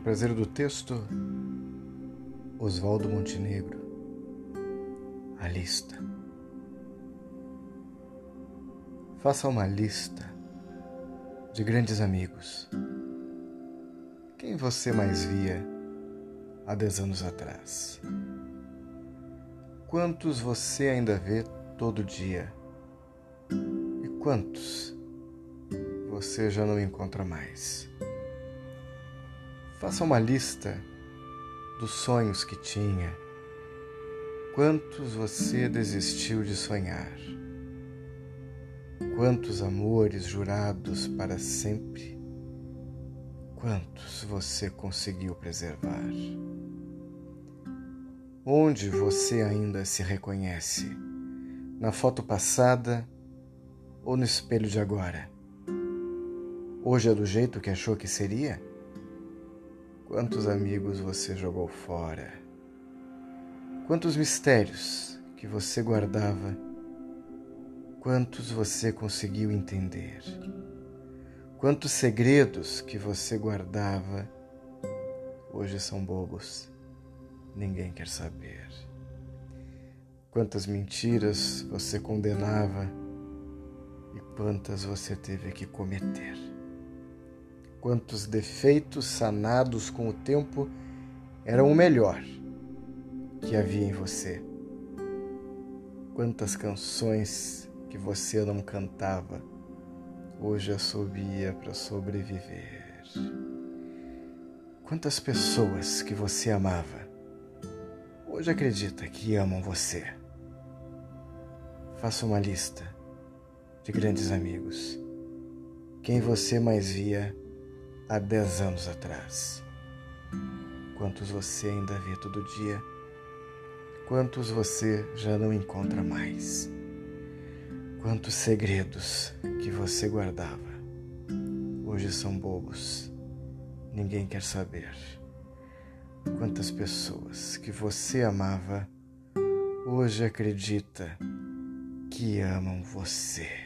prazer do texto, Oswaldo Montenegro. A lista. Faça uma lista de grandes amigos. Quem você mais via há dez anos atrás? Quantos você ainda vê todo dia? E quantos você já não encontra mais? Faça uma lista dos sonhos que tinha. Quantos você desistiu de sonhar? Quantos amores jurados para sempre? Quantos você conseguiu preservar? Onde você ainda se reconhece? Na foto passada ou no espelho de agora? Hoje é do jeito que achou que seria? Quantos amigos você jogou fora? Quantos mistérios que você guardava? Quantos você conseguiu entender? Quantos segredos que você guardava hoje são bobos? Ninguém quer saber. Quantas mentiras você condenava e quantas você teve que cometer? Quantos defeitos sanados com o tempo eram o melhor que havia em você. Quantas canções que você não cantava, hoje assobia para sobreviver. Quantas pessoas que você amava, hoje acredita que amam você. Faça uma lista de grandes amigos. Quem você mais via há dez anos atrás. Quantos você ainda vê todo dia? Quantos você já não encontra mais? Quantos segredos que você guardava hoje são bobos, ninguém quer saber. Quantas pessoas que você amava hoje acredita que amam você.